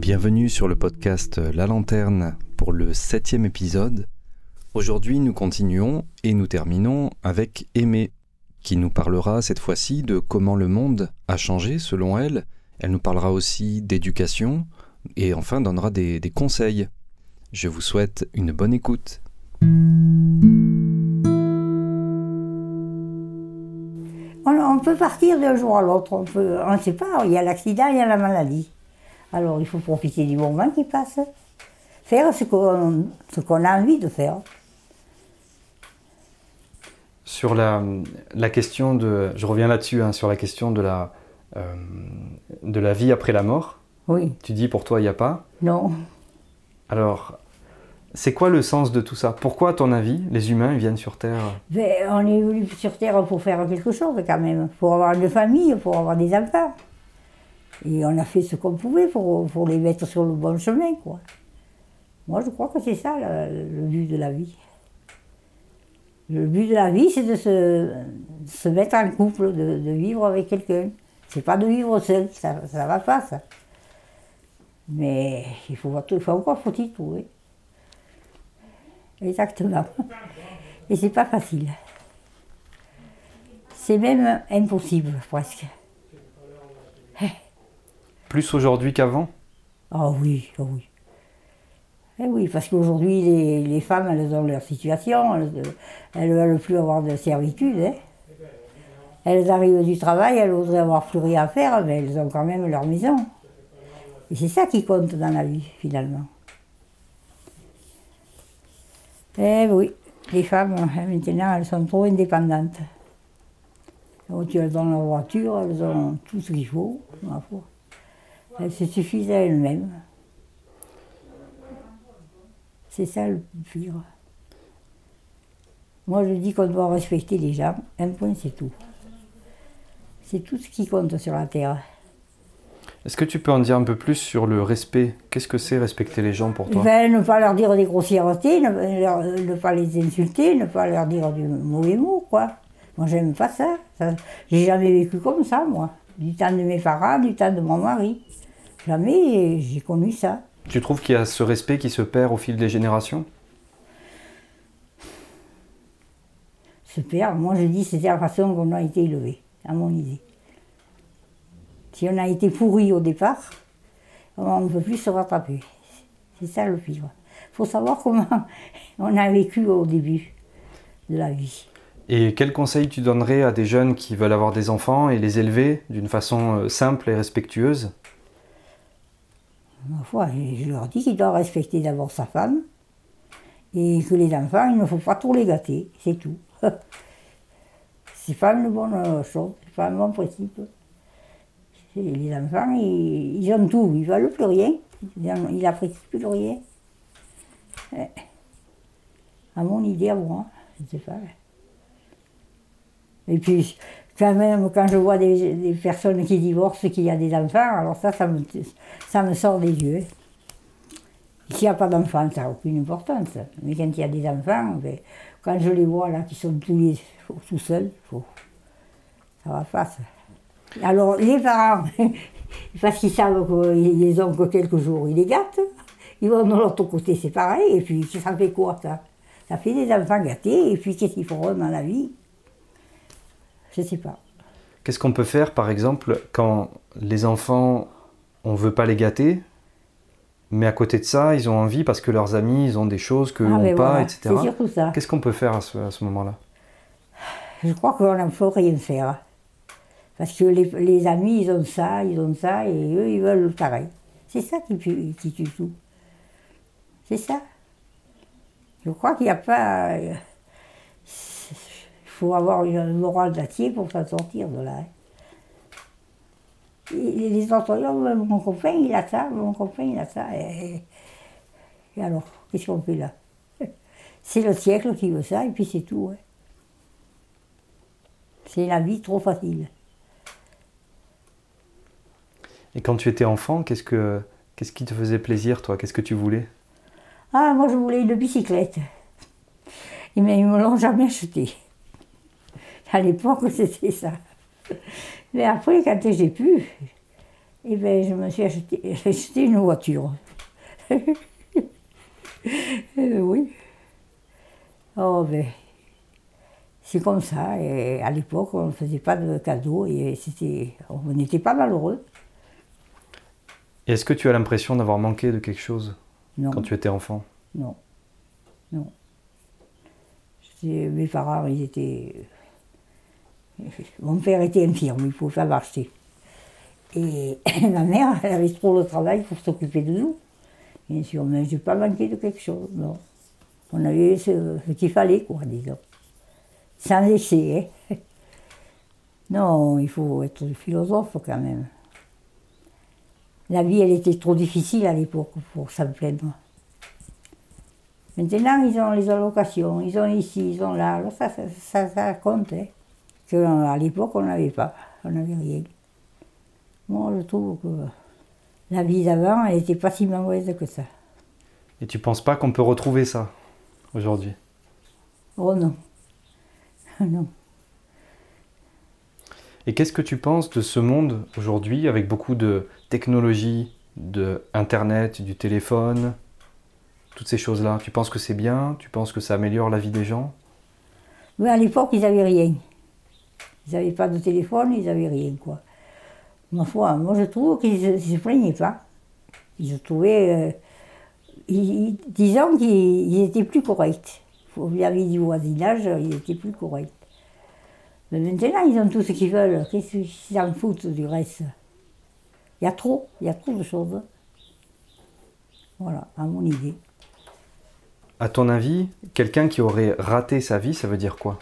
Bienvenue sur le podcast La Lanterne pour le septième épisode. Aujourd'hui nous continuons et nous terminons avec Aimée, qui nous parlera cette fois-ci de comment le monde a changé selon elle. Elle nous parlera aussi d'éducation et enfin donnera des, conseils. Je vous souhaite une bonne écoute. On, peut partir d'un jour à l'autre, on ne sait pas, il y a l'accident, il y a la maladie. Alors il faut profiter du moment qui passe, faire ce qu'on a envie de faire. Sur la, la question de, je reviens là-dessus, hein, sur la question de la, euh, de la vie après la mort. Oui, Tu dis pour toi il n'y a pas. non. Alors, c'est quoi le sens de tout ça? Pourquoi, à ton avis, les humains viennent sur Terre? Mais on est venu sur Terre pour faire quelque chose quand même, pour avoir une famille, pour avoir des enfants. Et on a fait ce qu'on pouvait pour, pour les mettre sur le bon chemin, quoi. Moi, je crois que c'est ça le, but de la vie. Le but de la vie, c'est de se, se mettre en couple, de, vivre avec quelqu'un. C'est pas de vivre seul, ça, ça va pas, ça. Mais il faut, il faut encore faut-il trouver. Exactement. Et c'est pas facile. C'est même impossible, presque. Plus aujourd'hui qu'avant? Ah oui, ah oui. Eh oui, parce qu'aujourd'hui, les, femmes, elles ont leur situation, elles ne veulent plus avoir de servitude. hein. Elles arrivent du travail, elles voudraient avoir plus rien à faire, mais elles ont quand même leur maison. Et c'est ça qui compte dans la vie, finalement. Eh oui, les femmes, hein, maintenant, elles sont trop indépendantes. Donc, elles ont leur voiture, elles ont tout ce qu'il faut, ma foi. Elles se suffisent à elles-mêmes. C'est ça le pire. Moi, je dis qu'on doit respecter les gens. Un point, c'est tout. C'est tout ce qui compte sur la terre. Est-ce que tu peux en dire un peu plus sur le respect? Qu'est-ce que c'est respecter les gens pour toi? Ben, ne pas leur dire des grossièretés, ne, leur- ne pas les insulter, ne pas leur dire du mauvais mot, quoi. Moi, j'aime pas ça. ça J'ai jamais vécu comme ça, moi. Du temps de mes parents, du temps de mon mari. Jamais j'ai connu ça. Tu trouves qu'il y a ce respect qui se perd au fil des générations? Ce père, moi je dis, c'était la façon qu'on a été élevé, à mon idée. Si on a été pourri au départ, on ne peut plus se rattraper. C'est ça le pire. Il faut savoir comment on a vécu au début de la vie. Et quel conseil tu donnerais à des jeunes qui veulent avoir des enfants et les élever d'une façon euh, simple et respectueuse? Ma foi, je leur dis qu'il doit respecter d'abord sa femme et que les enfants, il ne faut pas trop les gâter, c'est tout. c'est pas une bonne euh, chose, c'est pas un bon principe. Les enfants, ils, ils ont tout, ils veulent plus rien, ils en- ils n'apprécient plus rien. Eh, À mon idée, à moi, je sais pas. Et puis, quand même, quand je vois des, personnes qui divorcent, qui a des enfants, alors ça, ça me, ça me sort des yeux. S'il n'y a pas d'enfants, ça n'a aucune importance. Mais quand il y a des enfants, ben, quand je les vois là, qui sont tous, les, tout seuls, faut- ça va pas. Alors, les parents, parce qu'ils savent qu'ils ont que quelques jours, ils les gâtent. Ils vont de l'autre côté, c'est pareil. Et puis, ça fait quoi, ça? Ça fait des enfants gâtés. Et puis, qu'est-ce qu'ils feront dans la vie? Je sais pas. Qu'est-ce qu'on peut faire, par exemple, quand les enfants, on veut pas les gâter, mais à côté de ça, ils ont envie parce que leurs amis, ils ont des choses que Ah, n'ont ben pas, voilà, etc. C'est surtout ça. Qu'est-ce qu'on peut faire à ce, moment-là? Je crois qu'on ne peut rien faire. Parce que les, les amis, ils ont ça, ils ont ça, et eux, ils veulent pareil. C'est ça qui qui tue tout. C'est ça. Je crois qu'il n'y a pas. Faut avoir une morale d'acier pour s'en sortir de là. hein. Et les là, mon copain, il a ça, mon copain, il a ça. Et, et alors, qu'est-ce qu'on fait là? C'est le siècle qui veut ça, et puis c'est tout. hein. C'est la vie trop facile. Et quand tu étais enfant, qu'est-ce que qu'est-ce qui te faisait plaisir, toi? Qu'est-ce que tu voulais? Ah, moi je voulais une bicyclette. Et mais ils ne me l'ont jamais achetée. À l'époque, c'était ça. Mais après, quand j'ai pu, Et bien, je me suis acheté, une voiture. Euh, oui. Oh, ben, c'est comme ça. Et à l'époque, on ne faisait pas de cadeaux et c'était, on n'était pas malheureux. Est-ce que tu as l'impression d'avoir manqué de quelque chose Non, quand tu étais enfant? Non, non. Mes parents, ils étaient. Mon père était infirme, il pouvait pas marcher. Et ma mère, elle avait trop le travail pour s'occuper de nous. Bien sûr, mais je n'ai pas manqué de quelque chose, non. On avait ce, qu'il fallait, quoi, disons. Sans excès, hein. Non, il faut être philosophe quand même. La vie, elle était trop difficile à l'époque pour s'en plaindre. Maintenant, ils ont les allocations, ils ont ici, ils ont là. Ça, ça, ça, ça compte. Hein. Que, euh, à l'époque, on n'avait pas, on n'avait rien. Moi, je trouve que la vie d'avant, elle n'était pas si mauvaise que ça. Et tu penses pas qu'on peut retrouver ça aujourd'hui? Oh non. non. Et qu'est-ce que tu penses de ce monde aujourd'hui avec beaucoup de technologie, de Internet, du téléphone, toutes ces choses-là? Tu penses que c'est bien? Tu penses que ça améliore la vie des gens? Mais à l'époque, ils n'avaient rien. Ils n'avaient pas de téléphone, ils n'avaient rien, quoi. Ma foi, moi, je trouve qu'ils ne se, plaignaient pas. Ils se trouvaient... euh, disons qu'ils ils étaient plus corrects. Vis-à-vis du voisinage, ils étaient plus corrects. Mais maintenant, ils ont tout ce qu'ils veulent. Qu'est-ce qu'ils s'en foutent du reste? Il y a trop, il y a trop de choses. Voilà, à mon idée. À ton avis, quelqu'un qui aurait raté sa vie, ça veut dire quoi?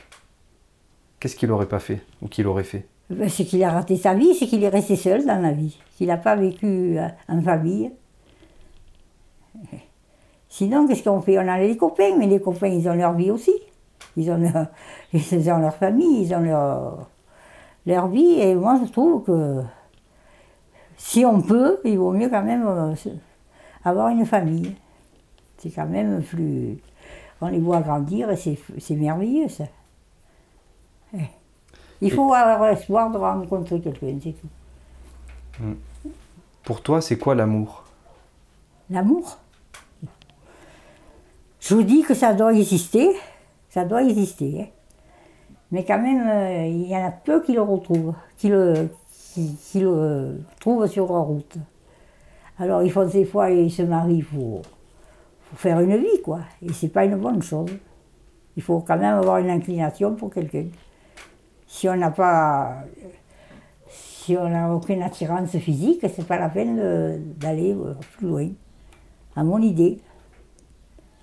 Qu'est-ce qu'il n'aurait pas fait ou qu'il aurait fait? Ben, c'est qu'il a raté sa vie, c'est qu'il est resté seul dans la vie, qu'il n'a pas vécu euh, en famille. Sinon, qu'est-ce qu'on fait? On a les copains, mais les copains, ils ont leur vie aussi. Ils ont leur, ils ont leur famille, ils ont leur, leur vie. Et moi, je trouve que si on peut, il vaut mieux quand même euh, avoir une famille. C'est quand même plus... On les voit grandir et c'est merveilleux, ça. Il faut avoir l'espoir de rencontrer quelqu'un, c'est tout. Pour toi, c'est quoi l'amour? L'amour? Je vous dis que ça doit exister, ça doit exister. hein. Mais quand même, euh, il y en a peu qui le retrouvent, qui le, qui, qui le trouvent sur leur route. Alors ils font des fois, ils se marient pour, pour faire une vie, quoi. Et c'est pas une bonne chose. Il faut quand même avoir une inclination pour quelqu'un. Si on n'a pas, si on aucune attirance physique, c'est pas la peine d'aller euh, plus loin. À mon idée.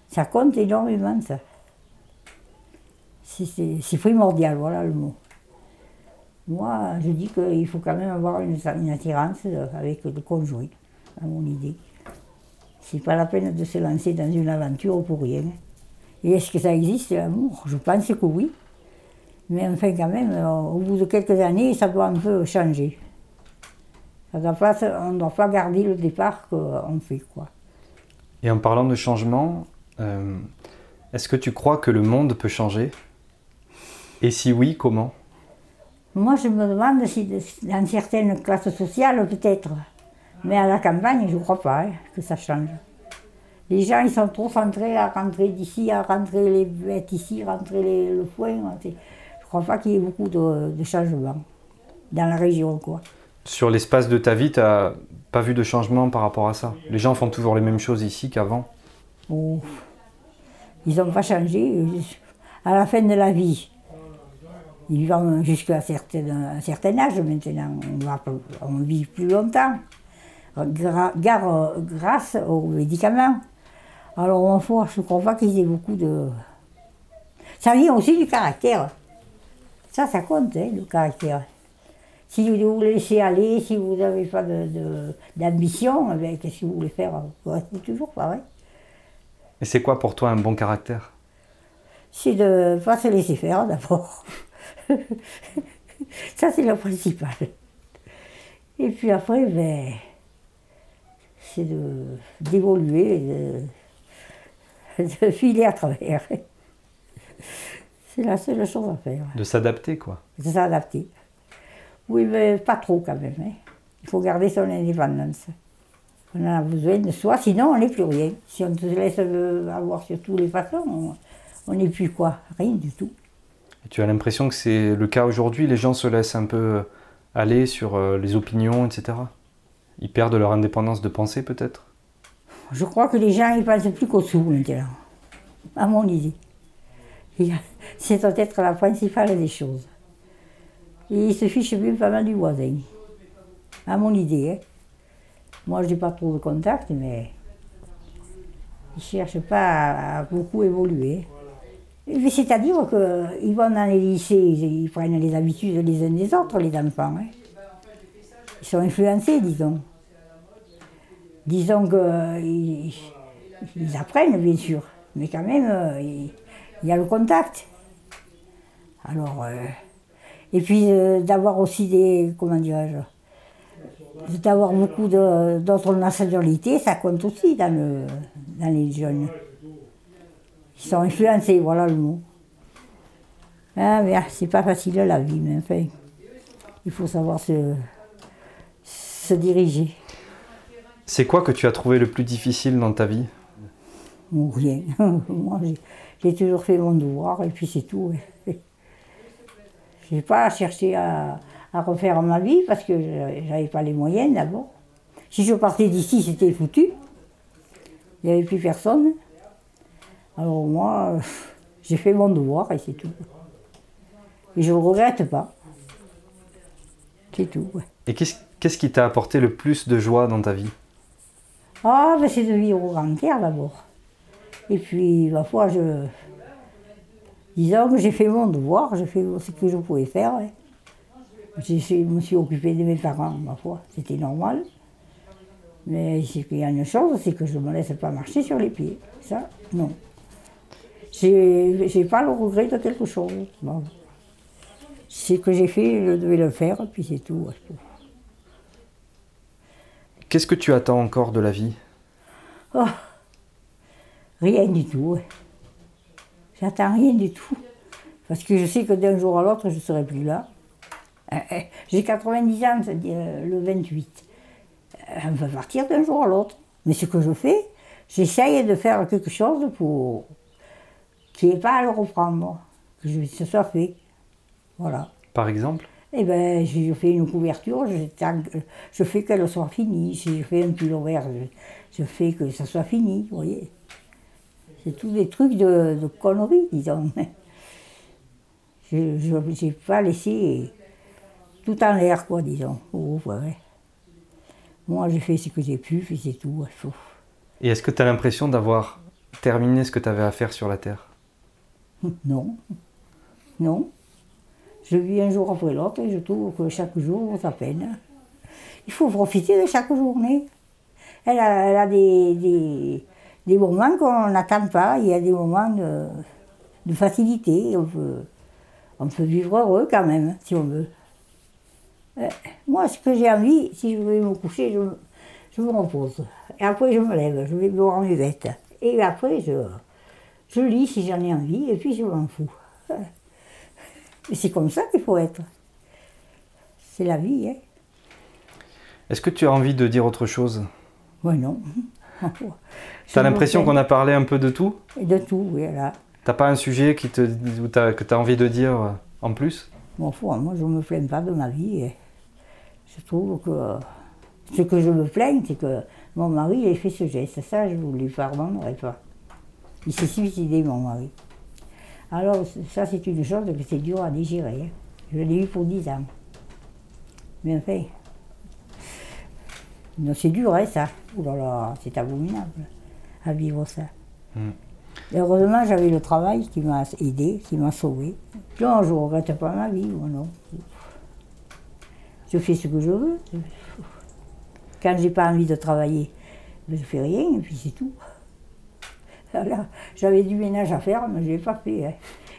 Ça compte énormément, ça. C'est- primordial, voilà le mot. Moi, je dis qu'il faut quand même avoir une, une attirance euh, avec le conjoint, à mon idée. C'est pas la peine de se lancer dans une aventure pour rien. Et est-ce que ça existe, l'amour? Je pense que oui. Mais enfin, quand même, euh, au bout de quelques années, ça doit un peu changer. Ça doit pas on ne doit pas garder le départ qu'on fait, quoi. Et en parlant de changement, euh, est-ce que tu crois que le monde peut changer? Et si oui, comment? Moi, je me demande si dans certaines classes sociales, peut-être. Mais à la campagne, je ne crois pas hein, que ça change. Les gens, ils sont trop centrés à rentrer d'ici, à rentrer les bêtes ici, rentrer les- le foin. Je ne crois pas qu'il y ait beaucoup de, de changements dans la région, quoi. Sur l'espace de ta vie, tu n'as pas vu de changement par rapport à ça? Les gens font toujours les mêmes choses ici qu'avant? Oh, Ils n'ont pas changé. À la fin de la vie, ils vivent jusqu'à un certain, âge maintenant. On, va, on vit plus longtemps. Gra- gare- grâce aux médicaments. Alors, je ne crois pas qu'ils aient beaucoup de. Ça vient aussi du caractère. Ça, ça compte, hein, le caractère. Si vous vous laissez aller, si vous n'avez pas de- de- d'ambition, eh qu'est-ce que vous voulez faire? Restez toujours pareil. Et c'est quoi pour toi un bon caractère? C'est de ne pas se laisser faire d'abord. Ça, c'est le principal. Et puis après, ben, c'est de- d'évoluer, de, de filer à travers. C'est la seule chose à faire, De s'adapter, quoi. de s'adapter. Oui, mais pas trop quand même. hein. Il faut garder son indépendance. On en a besoin de soi, sinon on n'est plus rien. Si on te laisse avoir sur toutes les façons, on n'est plus quoi? Rien du tout. Et tu as l'impression que c'est le cas aujourd'hui? Les gens se laissent un peu aller sur euh, les opinions, etc. Ils perdent leur indépendance de pensée peut-être? Je crois que les gens ils pensent plus qu'au sous maintenant, à mon idée. C'est peut-être la principale des choses. Et ils se fichent même pas mal du voisin, à mon idée. Hein. Moi, je n'ai pas trop de contact, mais ils ne cherchent pas à, beaucoup évoluer. C'est-à-dire qu'ils vont dans les lycées, ils prennent les habitudes les uns des autres, les enfants. Hein. Ils sont influencés, disons. Disons qu'ils ils apprennent, bien sûr, mais quand même, euh, il y a le contact. Alors, euh, et puis euh, d'avoir aussi des, comment dirais-je, d'avoir beaucoup d'autres nationalités, ça compte aussi dans, le, dans les jeunes. Ils sont influencés, voilà le mot. Ah, mais c'est pas facile la vie, mais enfin, il faut savoir se, se diriger. C'est quoi que tu as trouvé le plus difficile dans ta vie? Rien. Moi, j'ai toujours fait mon devoir et puis c'est tout. Je n'ai pas cherché à, à refaire ma vie parce que je n'avais pas les moyens d'abord. Si je partais d'ici, c'était foutu. Il n'y avait plus personne. Alors moi, j'ai fait mon devoir et c'est tout. Et je ne regrette pas. C'est tout. Et qu'est-ce qui t'a apporté le plus de joie dans ta vie? Ah, ben c'est de vivre au grand air d'abord. Et puis, ma foi, je. Disons que j'ai fait mon devoir, j'ai fait ce que je pouvais faire. Je me suis occupée de mes parents, ma foi, c'était normal. Mais il y a une chose, c'est que je ne me laisse pas marcher sur les pieds. Ça, non. J'ai pas le regret de quelque chose. Bon. Ce que j'ai fait, je devais le faire, puis c'est tout. Qu'est-ce que tu attends encore de la vie? Oh, Rien du tout. J'attends rien du tout. Parce que je sais que d'un jour à l'autre, je ne serai plus là. Euh, euh, j'ai 90 ans euh, le 28. On va partir d'un jour à l'autre. Mais ce que je fais, j'essaye de faire quelque chose pour qu'il n'y ait pas à le reprendre, que ce soit fait. Voilà. Par exemple? Eh bien, je fais une couverture, je, fais qu'elle soit finie. Si je fais un pull vert, je, fais que ça soit fini, vous voyez. C'est tous des trucs de, de conneries, disons. Je n'ai pas laissé tout en l'air, quoi, disons. Oh, Moi, j'ai fait ce que j'ai pu, puis c'est tout. Et est-ce que tu as l'impression d'avoir terminé ce que tu avais à faire sur la Terre? Non. Non. Je vis un jour après l'autre et je trouve que chaque jour vaut sa peine. Il faut profiter de chaque journée. Elle a, elle a des, des, des, moments qu'on n'attend pas, il y a des moments de, de facilité. On peut, on peut vivre heureux quand même, si on veut. Euh, moi, ce que j'ai envie, si je vais me coucher, je, je, me repose. Et après, je me lève, je vais boire mes vêtements. Et après, je, je lis si j'en ai envie, et puis je m'en fous. Et c'est comme ça qu'il faut être. C'est la vie. Hein. Est-ce que tu as envie de dire autre chose? Oui, non. tu as l'impression qu'on a parlé un peu de tout? De tout, oui, là. T'as pas un sujet qui te, que tu as envie de dire en plus? Bon, moi, je ne me plains pas de ma vie. Je trouve que ce que je me plains, c'est que mon mari ait fait ce geste. Ça, je ne lui pardonnerai pas. Il s'est suicidé, mon mari. Alors, ça, c'est une chose que c'est dur à digérer. Hein. Je l'ai eu pour 10 ans. Mais enfin, c'est dur, hein, ça. Ouh là là, c'est abominable à vivre ça. Hmm. heureusement, j'avais le travail qui m'a aidé, qui m'a sauvé. Non, je ne regrette pas ma vie, moi non. Je fais ce que je veux. Quand j'ai pas envie de travailler, ben, je fais rien et puis c'est tout. J'avais du ménage à faire, mais je ne l'ai pas fait. Hein.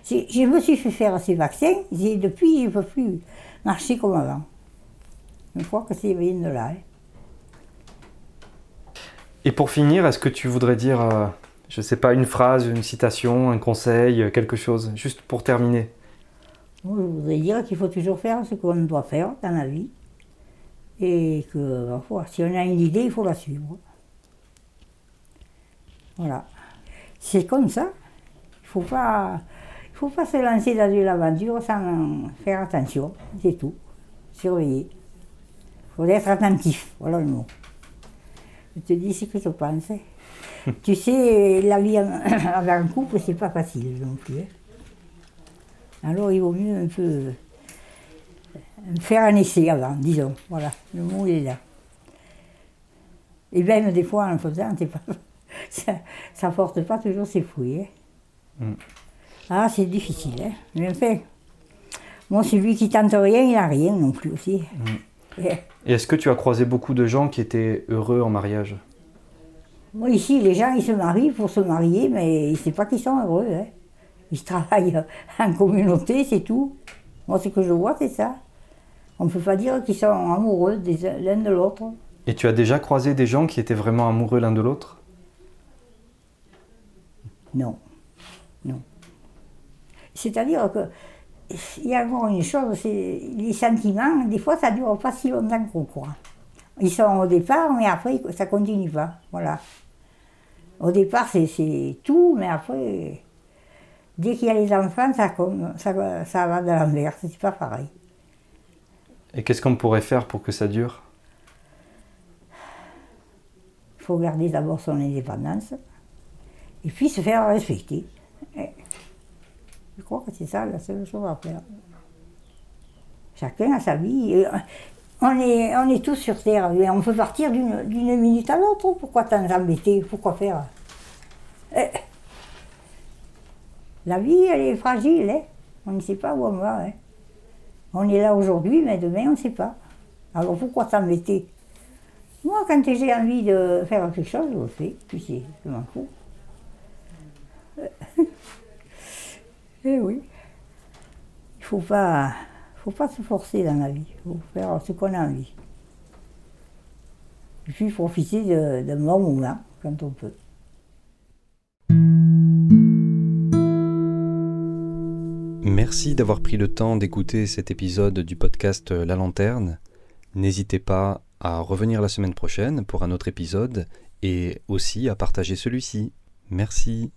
Je me suis fait faire ces vaccins, et depuis, je ne peux plus marcher comme avant. Je crois que c'est vient de là. Hein. Et pour finir, est-ce que tu voudrais dire, euh, je ne sais pas, une phrase, une citation, un conseil, quelque chose, juste pour terminer? Je voudrais dire qu'il faut toujours faire ce qu'on doit faire dans la vie. Et que, parfois, si on a une idée, il faut la suivre. Voilà. C'est comme ça. Il faut pas, il faut pas se lancer dans une aventure sans faire attention. C'est tout. Surveiller. Il faut être attentif. Voilà le mot. Je te dis ce que je pense. tu sais, la vie avec un couple, c'est pas facile non plus. hein. Alors il vaut mieux un peu faire un essai avant, disons. Voilà, le mot il est là. Et même des fois en le faisant, pas, ça, ça porte pas toujours ses fruits. hein. Mm. Ah, c'est difficile, hein. Mais enfin, moi, celui qui tente rien, il n'a rien non plus aussi. Et Et est-ce que tu as croisé beaucoup de gens qui étaient heureux en mariage? Moi, ici, les gens, ils se marient pour se marier, mais c'est pas qu'ils sont heureux. Hein. Ils travaillent en communauté, c'est tout. Moi, ce que je vois, c'est ça. On ne peut pas dire qu'ils sont amoureux des- l'un de l'autre. Et tu as déjà croisé des gens qui étaient vraiment amoureux l'un de l'autre? Non. Non. C'est-à-dire que il y a encore une chose, c'est les sentiments, des fois ça dure pas si longtemps qu'on croit. Ils sont au départ, mais après ça continue pas. Voilà. Au départ c'est- tout, mais après, dès qu'il y a les enfants, ça, comme- ça, ça va de l'inverse, c'est pas pareil. Et qu'est-ce qu'on pourrait faire pour que ça dure? Il faut garder d'abord son indépendance, et puis se faire respecter. Je crois que c'est ça la seule chose à faire. Chacun a sa vie. et On est, on est tous sur Terre, et on peut partir d'une minute à l'autre. Pourquoi t'en embêter? Pourquoi faire? Eh, La vie, elle est fragile. hein. On ne sait pas où on va. hein. On est là aujourd'hui, mais demain, on ne sait pas. Alors pourquoi t'embêter? Moi, quand j'ai envie de faire quelque chose, je le fais. Puis je m'en fous. Eh oui. Il faut pas, faut pas se forcer dans la vie. Il faut faire ce qu'on a envie. Puis profiter de, d'un bon moment quand on peut. Merci d'avoir pris le temps d'écouter cet épisode du podcast La Lanterne. N'hésitez pas à revenir la semaine prochaine pour un autre épisode et aussi à partager celui-ci. Merci.